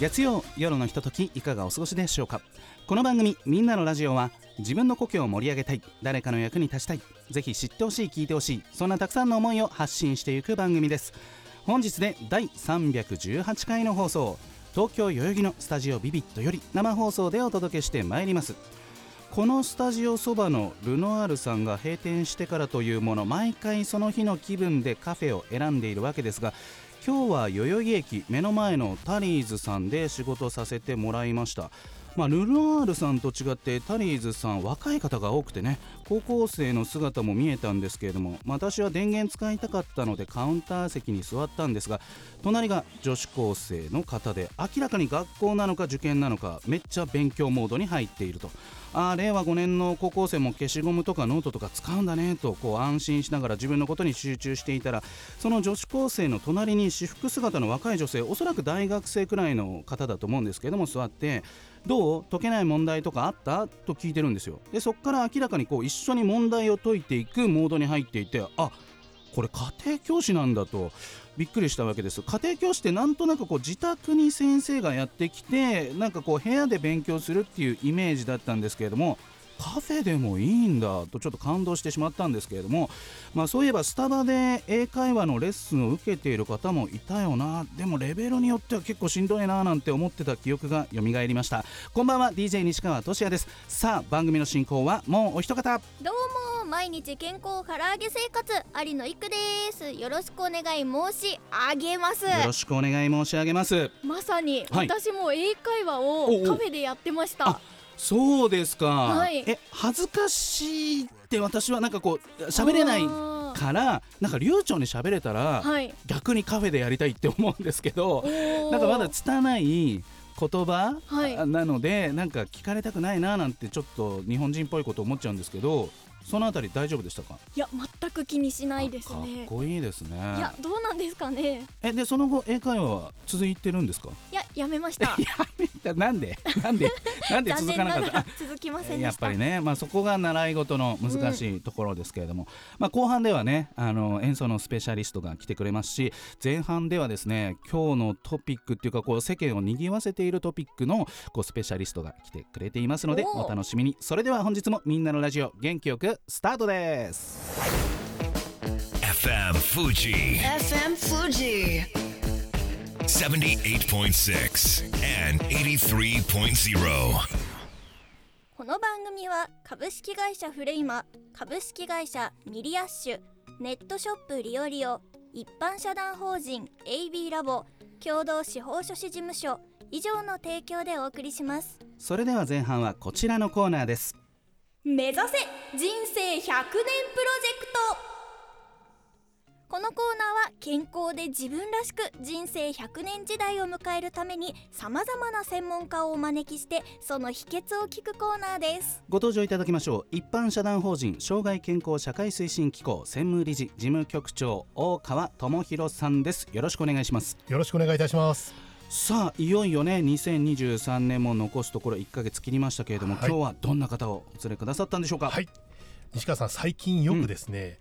月曜夜のひとときいかがお過ごしでしょうか？この番組「みんなのラジオは」自分の故郷を盛り上げたい誰かの役に立ちたいぜひ知ってほしい聞いてほしいそんなたくさんの思いを発信していく番組です。本日で第318回の放送東京代々木のスタジオビビットより生放送でお届けしてまいります。このスタジオそばのルノアールさんが閉店してからというもの毎回その日の気分でカフェを選んでいるわけですが今日は代々木駅目の前のタリーズさんで仕事させてもらいました。まあ、ルノアールさんと違ってタリーズさん若い方が多くてね高校生の姿も見えたんですけれども、まあ私は電源使いたかったのでカウンター席に座ったんですが隣が女子高生の方で明らかに学校なのか受験なのかめっちゃ勉強モードに入っていると。あ令和5年の高校生も消しゴムとかノートとか使うんだねとこう安心しながら自分のことに集中していたらその女子高生の隣に私服姿の若い女性おそらく大学生くらいの方だと思うんですけども座ってどう解けない問題とかあった？と聞いてるんですよ。でそこから明らかにこう一緒に問題を解いていくモードに入っていてあこれ家庭教師なんだと。びっくりしたわけです。家庭教師ってなんとなくこう自宅に先生がやってきてなんかこう部屋で勉強するっていうイメージだったんですけれどもカフェでもいいんだとちょっと感動してしまったんですけれども、まあ、そういえばスタバで英会話のレッスンを受けている方もいたよな。でもレベルによっては結構しんどいななんて思ってた記憶が蘇りました。こんばんは。DJ 西川俊也です。さあ番組の進行はもうお一方。どうも毎日健康唐揚げ生活有野育です。よろしくお願い申し上げます。よろしくお願い申し上げます。まさに、はい。私も英会話をカフェでやってました。あそうですか、はい。え恥ずかしいって私はなんかこう喋れないからなんか流暢に喋れたら、はい。逆にカフェでやりたいって思うんですけどなんかまだ拙い言葉、はい。なのでなんか聞かれたくないななんてちょっと日本人っぽいこと思っちゃうんですけどそのあたり大丈夫でしたか？いや全く気にしないですかっねこいいですね。いやどうなんですかね。えでその後英会話は続いてるんですか？いややめました。やめた。なんで？なんで？なんで続かなかった？続きませんやっぱりね、まあ、そこが習い事の難しいところですけれども、まあ、後半ではねあの演奏のスペシャリストが来てくれますし前半ではですね今日のトピックっていうかこう世間を賑わせているトピックのこうスペシャリストが来てくれていますのでお楽しみに。それでは本日もみんなのラジオ元気よくスタートです。FM Fuji. FM Fuji. 78.6 and 83.0. この番組は株式会社フレイマ株式会社ミリアッシュネットショップリオリオ一般社団法人 AB ラボ共同司法書士事務所以上の提供でお送りします。それでは前半はこちらのコーナーです目指せ人生100年プロジェクト。このコーナーは健康で自分らしく人生100年時代を迎えるためにさまざまな専門家をお招きしてその秘訣を聞くコーナーです。ご登場いただきましょう。一般社団法人障害健康社会推進機構専務理事事務局長大川智博さんです。よろしくお願いします。よろしくお願いいたします。さあいよいよね2023年も残すところ1ヶ月切りましたけれども、はい。今日はどんな方をお連れくださったんでしょうか？はい。西川さん、最近よくですね、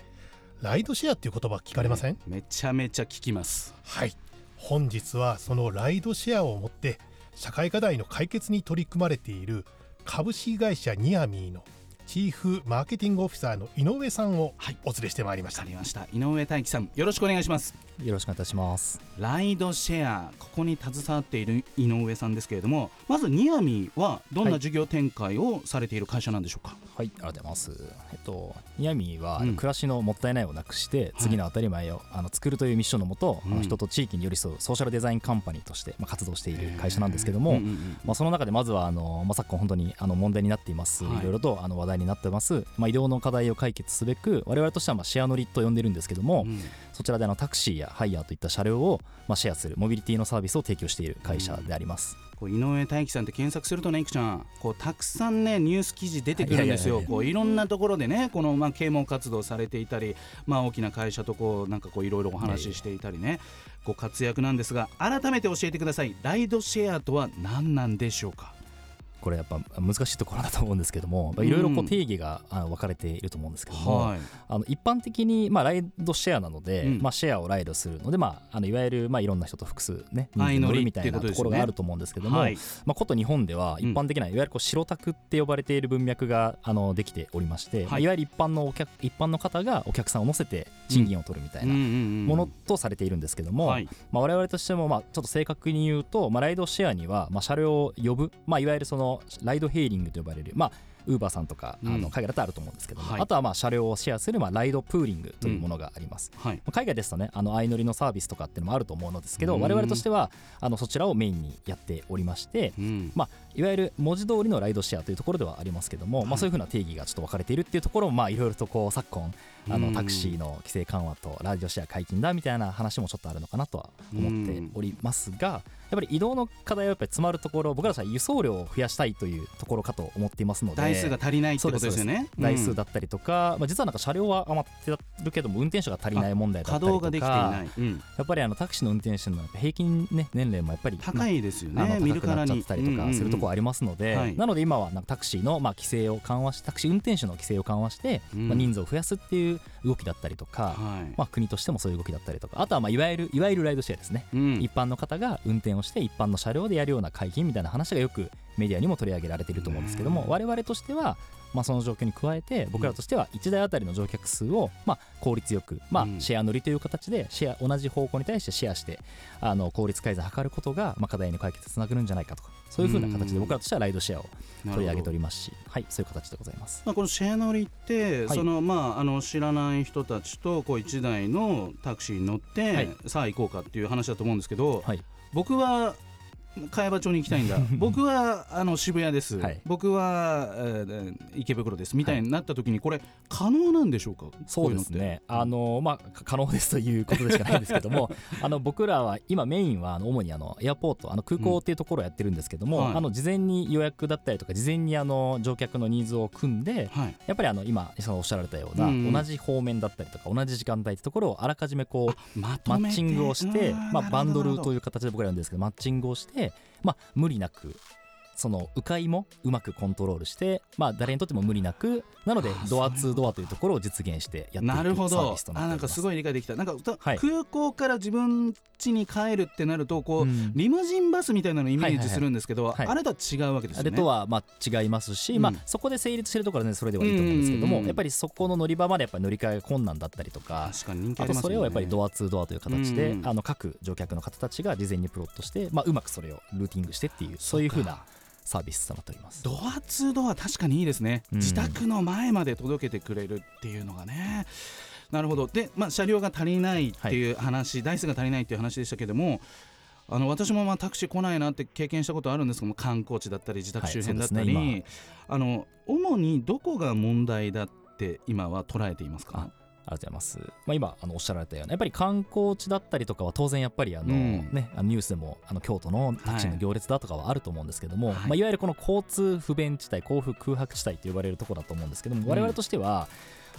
ライドシェアっていう言葉聞かれません、めちゃめちゃ聞きます。はい。本日はそのライドシェアをもって社会課題の解決に取り組まれている株式会社ニアミーのチーフマーケティングオフィサーの井上さんをはい。お連れしてまいりました。わかりました。井上大樹さんよろしくお願いします。よろしくお願いいたします。ライドシェアここに携わっている井上さんですけれどもまずニアミーはどんな事業展開をされている会社なんでしょうか、はい、ありがとうございます。えっと、ニヤミは、うん。暮らしのもったいないをなくして、次の当たり前をあの作るというミッションのもと、あうんの人と地域に寄り添うソーシャルデザインカンパニーとして、まあ、活動している会社なんですけども、うんうんうん。まあ、その中でまずはあの、まあ、昨今本当にあの問題になっています、はい。い、ろいろとあの話題になってます、まあ、移動の課題を解決すべく我々としてはまあシェア乗りと呼んでるんですけども、うん。そちらであのタクシーやハイヤーといった車両をまあシェアするモビリティのサービスを提供している会社であります、こう井上大樹さんって検索するとねいくちゃんこうたくさんねニュース記事出てくるんですよ。こういろんなところでねこのまあ啓蒙活動されていたりまあ大きな会社とこうなんかこういろいろお話ししていたりね。ご活躍なんですが改めて教えてください。ライドシェアとは何なんでしょうか？これやっぱ難しいところだと思うんですけどもまあいろいろこう定義が分かれていると思うんですけども、はい。あの一般的に、まあ、ライドシェアなので、うん。まあ、シェアをライドするので、まあ、あのいわゆる、まあ、いろんな人と複数ね乗るみたいなところがあると思うんですけども、はい。まあ、こと日本ではうん。一般的な、いわゆるこう白タクって呼ばれている文脈があのできておりまして、い。まあ、いわゆる一般のお客一般の方がお客さんを乗せて賃金を取るみたいなもものとされているんですけども、はい。まあ、我々としても、まあ、ちょっと正確に言うと、まあ、ライドシェアには、まあ、車両を呼ぶ、まあ、いわゆるそのライドヘイリングと呼ばれる、まあ、ウーバーさんとか、あうん。の海外だとあると思うんですけども、はい。あとはまあ車両をシェアする、まあ、ライドプーリングというものがあります。はい。まあ海外ですとね、あの相乗りのサービスとかっていうのもあると思うのですけど、うん。我々としてはあのそちらをメインにやっておりまして、うん。まあ、いわゆる文字通りのライドシェアというところではありますけども、まあ、そういうふうな定義がちょっと分かれているっていうところも、まあ、いろいろとこう昨今あうん。のタクシーの規制緩和とライドシェア解禁だみたいな話もちょっとあるのかなとは思っておりますが、やっぱり移動の課題はやっぱり詰まるところ僕らは輸送量を増やしたいというところかと思っていますので。台数が足りないってことですよね台数うん。だったりとか、まあ、実はなんか車両は余ってるけども運転手が足りない問題だったりとか稼働ができていない、うん。やっぱりあのタクシーの運転手の平均、ね、年齢もやっぱり高いですよね。高くなっちゃったりとかするところありますので、はいなので今はなんかタクシーのまあ規制を緩和しタクシー運転手の規制を緩和して、うん。まあ、人数を増やすっていう動きだったりとか、はい。まあ、国としてもそういう動きだったりとかあとはまあいわゆるいわゆるライドシェアですね、うん。一般の方が運転をして一般の車両でやるような解禁みたいな話がよくメディアにも取り上げられていると思うんですけども、うん。我々としてはまあ、その状況に加えて僕らとしては1台あたりの乗客数をまあ効率よく、まあうん、シェア乗りという形でシェア同じ方向に対してシェアしてあの効率改善を図ることが、まあ、課題の解決につながるんじゃないかとかそういうふうな形で僕らとしてはライドシェアを取り上げておりますし、はい、そういう形でございます。まあ、このシェア乗りって、はい。そのまあ、あの知らない人たちとこう1台のタクシーに乗って、はい。さあ行こうかっていう話だと思うんですけど、はい僕は茅場町に行きたいんだ。僕はあの渋谷です、はい。僕は、えー池袋です。みたいになった時にこれ可能なんでしょうか？そうですね、あのまあ、か可能ですということでしかないんですけども、あの僕らは今、メインはあの主にあのエアポート、あの空港っていうところをやってるんですけども、はい。あの事前に予約だったりとか、事前にあの乗客のニーズを組んで、はい。やっぱりあの今、そのおっしゃられたような、うんうん。同じ方面だったりとか、同じ時間帯ってところをあらかじめこう、まマッチングをして、まあ、バンドルといういう形で僕らやるんですけど、マッチングをして、まあ、無理なく、その迂回もうまくコントロールして、まあ、誰にとっても無理なく、なのであ、ドアツードアというところを実現してやっていくなるほど。サービスとなっております。あなんかすごい理解できた。なんか、はい。空港から自分家に帰るってなるとこう、うん。リムジンバスみたいなのをイメージするんですけど、はいはい。はいあれとは違うわけですよね。あれとはまあ違いますし、うん。まあ、そこで成立してるところは、ね、それではいいと思うんですけども、うんやっぱりそこの乗り場までやっぱり乗り換えが困難だったりとか。確かに人気ああとそれをやっぱりドアツードアという形で、うん。あの各乗客の方たちが事前にプロットして、まあ、うまくそれをルーティングしてっていうそういうふうなサービスとなっております。ドアツードア確かにいいですね、うん。自宅の前まで届けてくれるっていうのがね。なるほど。で、まあ、車両が足りないっていう話、台数が足りないっていう話でしたけどもあの私もまあタクシー来ないなって経験したことあるんですけども観光地だったり自宅周辺だったり、はいねあの主にどこが問題だって今は捉えていますか？ありがとうございます。まあ、今あのおっしゃられたようなやっぱり観光地だったりとかは当然やっぱりあの、うん。ね、あのニュースでもあの京都のタクシーの行列だとかはあると思うんですけども、はい。いまあ、いわゆるこの交通不便地帯交通空白地帯と呼ばれるところだと思うんですけども、うん。我々としては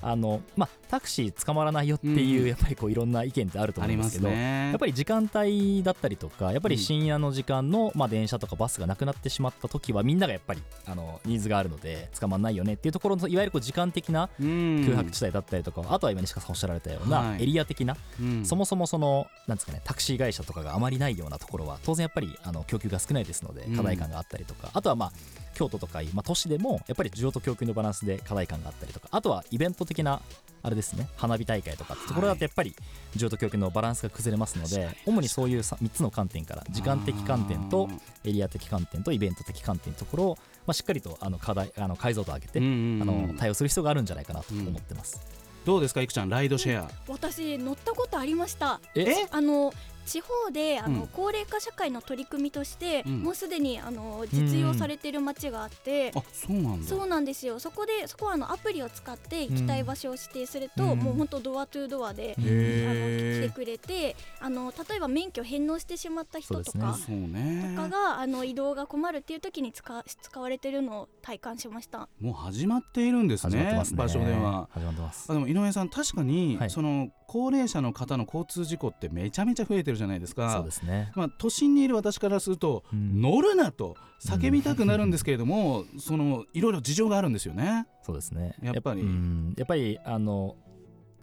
あの、まあ、タクシー捕まらないよっていう、うん。やっぱりこういろんな意見ってあると思うんですけど。すね。やっぱり時間帯だったりとかやっぱり深夜の時間の、まあ、電車とかバスがなくなってしまった時はみんながやっぱりあのニーズがあるので捕まんないよねっていうところのいわゆるこう時間的なうん。空白地帯だったりとか、あとは今西川さんおっしゃられたようなはい。エリア的な、うん。そもそもそのなんですかねタクシー会社とかがあまりないようなところは当然やっぱりあの供給が少ないですのでうん。課題感があったりとか、あとはまあ京都とかいう、まあ、都市でもやっぱり需要と供給のバランスで課題感があったりとかあとはイベント的なあれですね花火大会とかってところだとやっぱり需要と供給のバランスが崩れますので、主にそういう3つの観点から時間的観点とエリア的観点とイベント的観点のところを、まあ、しっかりとあの課題あの解像度を上げて、うんうんうんあの対応する必要があるんじゃないかなと思ってます。どうですかいくちゃん。ライドシェア。私乗ったことありました。え？あの地方であの、うん。高齢化社会の取り組みとして、うん。もうすでにあの実用されている町があって、あそうなんだ。そうなんですよ。そこでそこはあのアプリを使って行きたい場所を指定すると、うん。もう本当ドアトゥードアで、へあの来えてくれてあの例えば免許返納してしまった人とかね。とかがあの移動が困るっていう時に使使われてるのを体感しました。もう始まっているんですね始まってますね。場所では。始まってます。あでも井上さん確かに、はい。その高齢者の方の交通事故ってめちゃめちゃ増えてるじゃないですか。そうですね。まあ、都心にいる私からすると、うん。乗るなと叫びたくなるんですけれども、そのいろいろ事情があるんですよね。そうですね。やっぱり。うん。やっぱりあの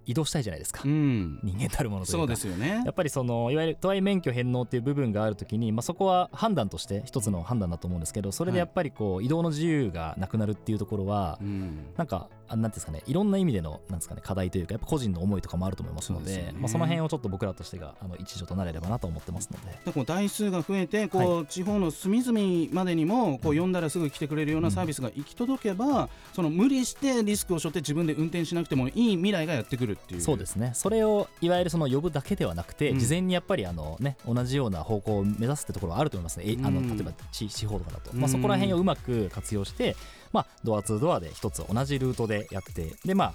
移動したいじゃないですか、うん、人間たるものというか。そうですよね。や。っぱりそのいわゆる都内免許返納っていう部分があるときに、まあ、そこは判断として一つの判断だと思うんですけどそれでやっぱりこう移動の自由がなくなるっていうところはうん。なんかあなんですかねいろんな意味でのなんですかね課題というかやっぱ個人の思いとかもあると思いますのでね。まあ、その辺をちょっと僕らとしてがあの一助となれればなと思ってますので。でこう台数が増えてこう、地方の隅々までにもこう呼んだらすぐ来てくれるようなサービスが行き届けば、その無理してリスクを背負って自分で運転しなくてもいい未来がやってくるっていう。そうですね。それをいわゆるその呼ぶだけではなくて、うん。事前にやっぱりあの、ね、同じような方向を目指すってところはあると思いますね、えあのうん。例えば地地方とかだと、うん。まあ、そこら辺をうまく活用して、まあ、ドアツードアで一つ同じルートでやってでまあ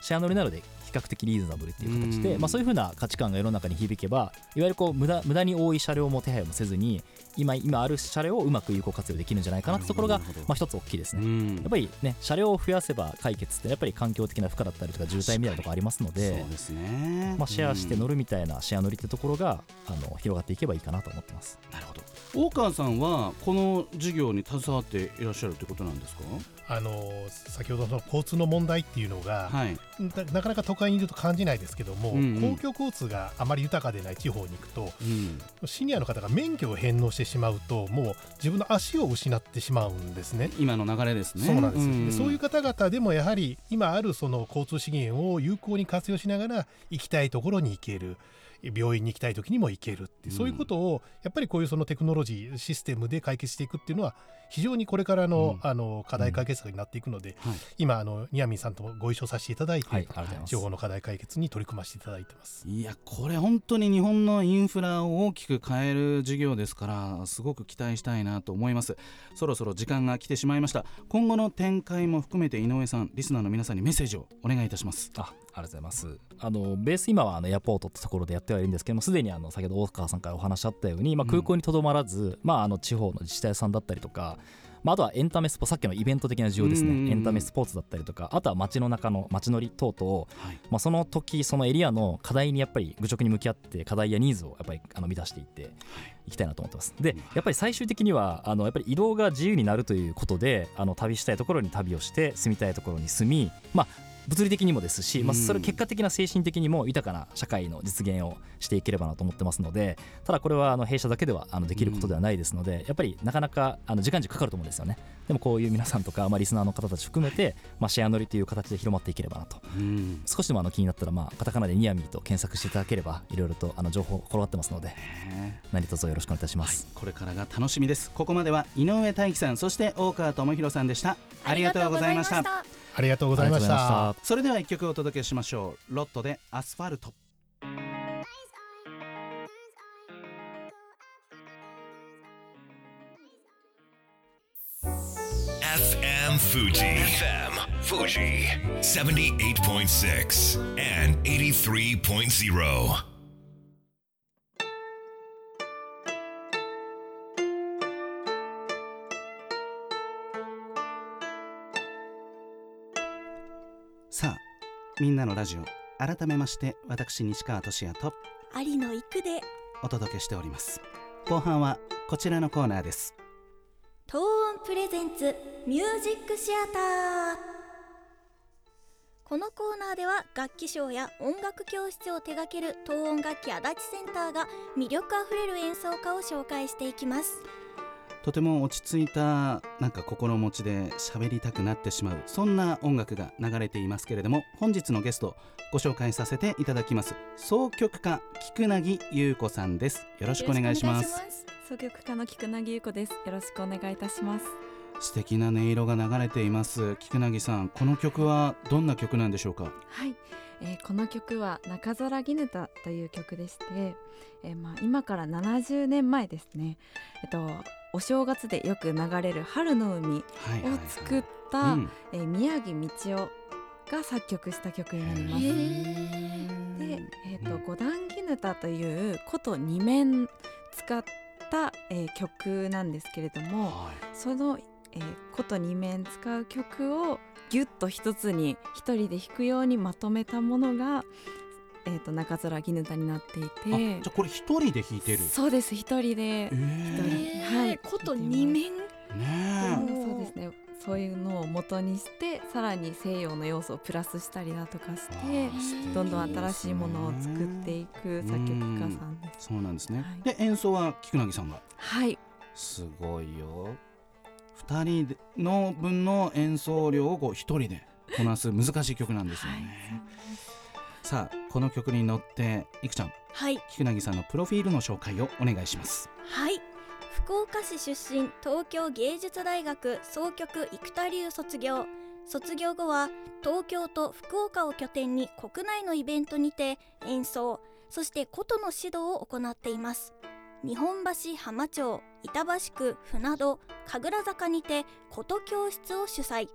シェア乗りなので比較的リーズナブルっていう形で、うん。まあ、そういうふうな価値観が世の中に響けばいわゆるこう無駄無駄に多い車両も手配もせずに今今ある車両をうまく有効活用できるんじゃないかなってところがまあ、一つ大きいですね。うん。やっぱりね車両を増やせば解決ってやっぱり環境的な負荷だったりとか渋滞みたいなところありますのでそうですね、まあ、シェアして乗る、るみたいなシェア乗りってところがあの広がっていけばいいかなと思ってます。なるほど大川さんはこの事業に携わっていらっしゃるということなんですか？あの先ほどの交通の問題っていうのが、はい。ななかなか都会にいると感じないですけども、うんうん。公共交通があまり豊かでない地方に行くとうん、シニアの方が免許を返納してしまうともう自分の足を失ってしまうんですね。今の流れですね。そうなんです、そういう方々でもやはり今あるその交通資源を有効に活用しながら行きたいところに行ける病院に行きたい時にも行けるってそういうことをやっぱりこういうそのテクノロジーシステムで解決していくっていうのは非常にこれからの,、うん。あの課題解決策になっていくので、はい今あのニアミンさんともご一緒させていただいて、はい、地。方の課題解決に取り組ませていただいてます。いやこれ本当に日本のインフラを大きく変える事業ですからすごく期待したいなと思います。そろそろ時間が来てしまいました。今後の展開も含めて井上さんリスナーの皆さんにメッセージをお願いいたします。あありがとうございます。あのベース今はあのエアポートってところでやってはいるんですけどもすでにあの先ほど大川さんからお話あったように、まあ、空港にとどまらず、まあ、あの地方の自治体さんだったりとか、まあ、あとはエンタメスポさっきのイベント的な需要ですうんうんうん。ねエンタメスポーツだったりとかあとは街の中の街乗り等々はい。まあ、その時そのエリアの課題にやっぱり愚直に向き合って課題やニーズをやっぱりあの満たしていってい。きたいなと思ってます。でやっぱり最終的にはあのやっぱり移動が自由になるということであの旅したいところに旅をして住みたいところに住みまあ物理的にもですし、まあ、うんそれ結果的な精神的にも豊かな社会の実現をしていければなと思ってますのでただこれはあの弊社だけではあのできることではないですので、やっぱりなかなかあの時間軸かかると思うんですよね。でもこういう皆さんとか、まあ、リスナーの方たち含めて、まあ、シェア乗りという形で広まっていければなと。うん。少しでもあの気になったら、まあ、カタカナでニアミーと検索していただければいろいろとあの情報転がってますのでね何卒よろしくお願いいたします、これからが楽しみです。ここまでは井上大樹さんそして大川智弘さんでした。ありがとうございましたありがとうございました。それでは一曲お届けしましょうロットでアスファルト FM Fuji. FM Fuji. 78.6 and 83.0. みんなのラジオ。改めまして私西川俊也と有野行くで。お届けしております。後半はこちらのコーナーです。東音プレゼンツミュージックシアター。このコーナーでは楽器賞や音楽教室を手掛ける東音楽器足立センターが魅力あふれる演奏家を紹介していきますとても落ち着いたなんか心持ちで喋りたくなってしまうそんな音楽が流れていますけれども本日のゲストご紹介させていただきます。総曲家菊凪優子さんです。よろしくお願いします。奏曲家の菊凪優子です。よろしくお願いいたします。素敵な音色が流れています。菊凪さんこの曲はどんな曲なんでしょうか？はい、えーこの曲は中空ギヌタという曲でして、えーまあ今から70年前ですね。えっとお正月でよく流れる春の海をはいはいはい。作った、うん。えー宮城道夫が作曲した曲になります。へで、えーとうん。五段ギヌタという琴二面使った、えー曲なんですけれども、はい。その、えー、琴二面使う曲をギュッと一つに一人で弾くようにまとめたものが、えー、と中空ギヌタになっていあてじゃあこれ一人で弾いてる？そうです一人で。えー。人。はい。こと二面？ねそうですね。そういうのを元にしてさらに西洋の要素をプラスしたりだとかしてどんどん新しいものを作っていく作曲家さんです。そうなんですね、はい。で演奏は菊凪さんが？はい。すごいよ2人での分の演奏量をこう1人でこなす難しい曲なんですよね、さあこの曲に乗っていくちゃん。はい。菊凪さんのプロフィールの紹介をお願いします。はい。福岡市出身東京芸術大学総曲生田流卒業。卒業後は東京と福岡を拠点に国内のイベントにて演奏そして琴の指導を行っています日本橋浜町板橋区船戸神楽坂にて琴教室を主催。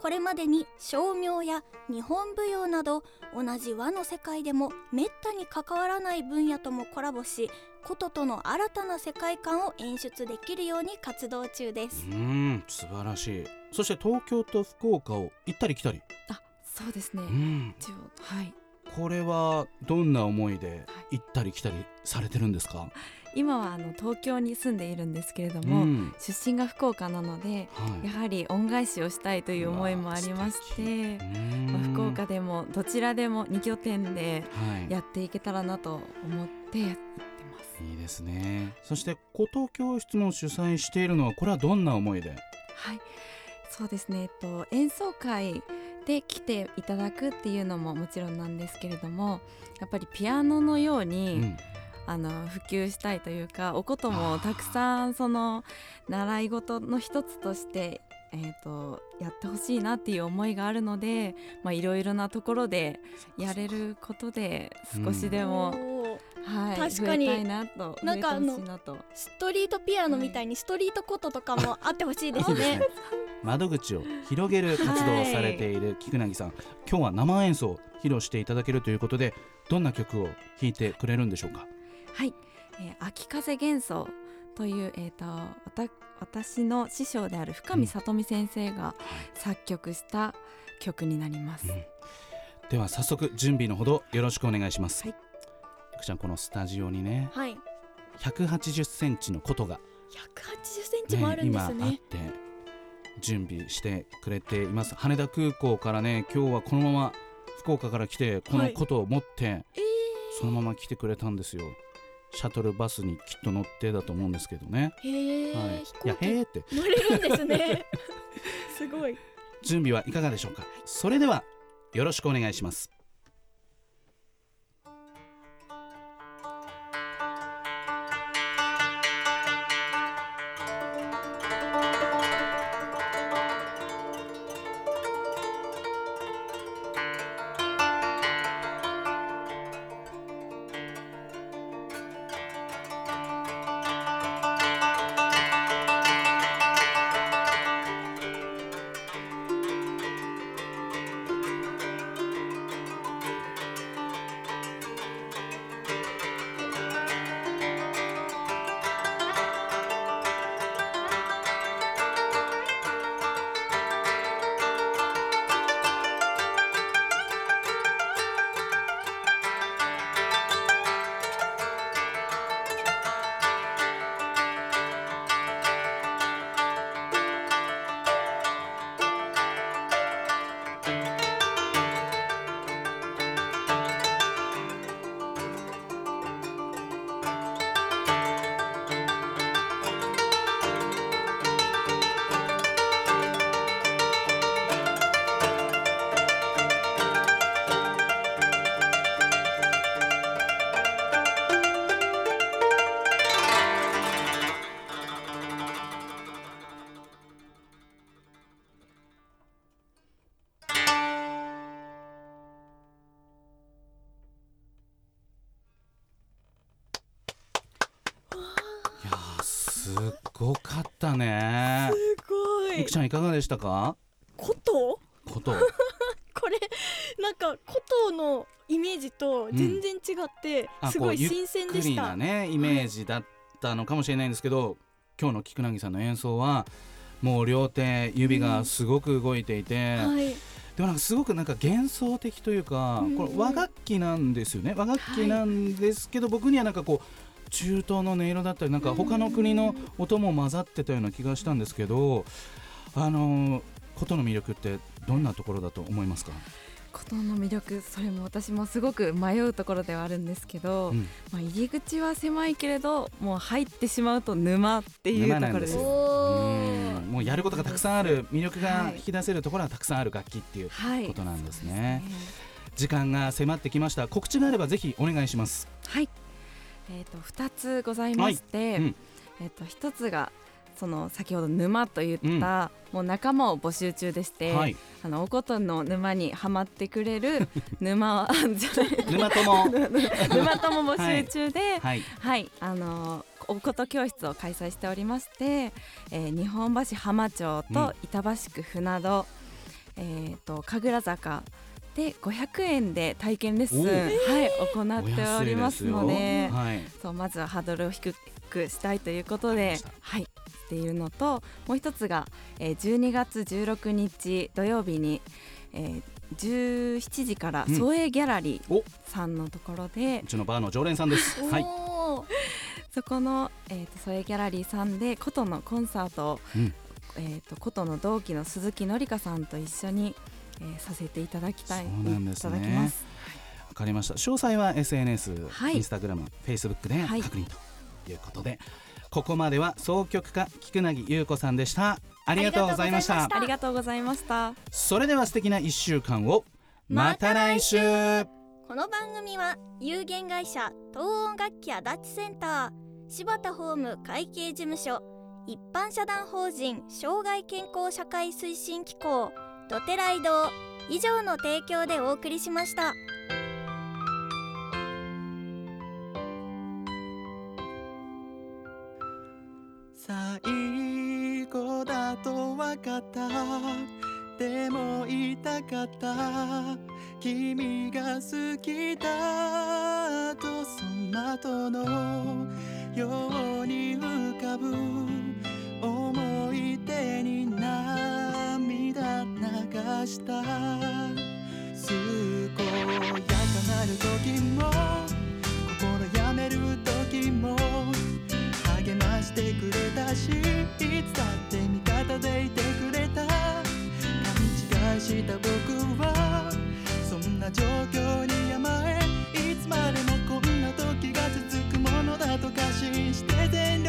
これまでに照明や日本舞踊など同じ和の世界でもめったに関わらない分野ともコラボし琴との新たな世界観を演出できるように活動中です。うーん素晴らしい。そして東京と福岡を行ったり来たり。あそうですね。うん。一応はい。これはどんな思いで行ったり来たりされてるんですか、今はあの東京に住んでいるんですけれども、ん。出身が福岡なのではい。やはり恩返しをしたいという思いもありまして、まあ、福岡でもどちらでも2拠点ではい。やっていけたらなと思ってやってます。いいですね。そして琴教室の主催しているのはこれはどんな思いで？はい。そうですね、えっと、演奏会で来ていただくっていうのももちろんなんですけれどもやっぱりピアノのように、うんあの普及したいというかお琴もたくさんその習い事の一つとして、えー、とやってほしいなっていう思いがあるのでまあいろいろなところでやれることで少しでも、はい、確かに増えたいなとなんかあのストリートピアノみたいにストリート琴とかもあってほしいですね。窓口を広げる活動をされている菊凪さん、今日は生演奏を披露していただけるということでどんな曲を弾いてくれるんでしょうか？はい、えー秋風幻想という、えー、とわた私の師匠である深見里美先生が作曲した曲になります。うん。では早速準備のほどよろしくお願いします、はい。福ちゃんこのスタジオにねはい。180センチの琴が、180センチもあるんです今あっねて準備してくれています。羽田空港からね今日はこのまま福岡から来てこの琴を持って、えそのまま来てくれたんですよシャトルバスにきっと乗ってだと思うんですけどね、ー、へえ、はい、いや飛行機へーって。乗れるんですね。すごい。準備はいかがでしょうか。それではよろしくお願いします「ごいくちゃんいかがでしたか？こと？こと。これなんか琴のイメージと全然違って、あすごい新鮮でした。なねイメージだったのかもしれないんですけど、今日の菊凪さんの演奏はもう両手指がすごく動いていて、はい。でもなんかすごくなんか幻想的というか、うん。これ和楽器なんですよね。和楽器なんですけど、僕にはなんかこう中東の音色だったりなんか他の国の音も混ざってたような気がしたんですけどあの琴の魅力ってどんなところだと思いますか、琴の魅力それも私もすごく迷うところではあるんですけど、うん。まあ、入り口は狭いけれどもう入ってしまうと沼っていうところです。沼うん。もうやることがたくさんある魅力がはい引き出せるところはたくさんある楽器っていうはい。ことなんですね。そうね。時間が迫ってきました。告知があればぜひお願いします。はい、えー、と2つございまして、うん。えー、と1つがその先ほど沼と言った、もう仲間を募集中でして、はい、あのおことの沼にはまってくれる 沼はじゃない沼友。沼友募集中で、はい、はい。あのおこと教室を開催しておりまして、えー日本橋浜町うん。と板橋区船戸、えー、と神楽坂で500円で体験レッスン、はい、行おっております。のではい、そうまずはハードルを低くしたいということではい、しているのともう一つが、えー、12月16日土曜日に、えー、17時からうん。総営ギャラリお。ーさんのところで、うちのバーの常連さんです。はい、そこの、えー、とソエギャラリーさんで琴のコンサートを、うん。えー、と琴の同期の鈴木紀香さんと一緒に、えーさせていただきたいそうなんですね。いただきます。わかりました。詳細は SNS、はい。インスタグラム、フェイスブックではい。確認ということで、ここまでは総曲家菊凪優子さんでした。ありがとうございました。あありがとうございました。それでは素敵な一週間をまた来週。この番組は有限会社東音楽器足立センター柴田ホーム会計事務所一般社団法人障害健康社会推進機構ドテライド以上の提供でお送りしました。最後だと分かった。でも言いたかった。君が好きだとその後のように浮かぶ。思い出に涙流した。健やかなる時も心やめる時も。励ましてくれたしいつだって味方でいてくれた。勘違いした僕はそんな状況に甘えいつまでもこんな時が続くものだと過信して全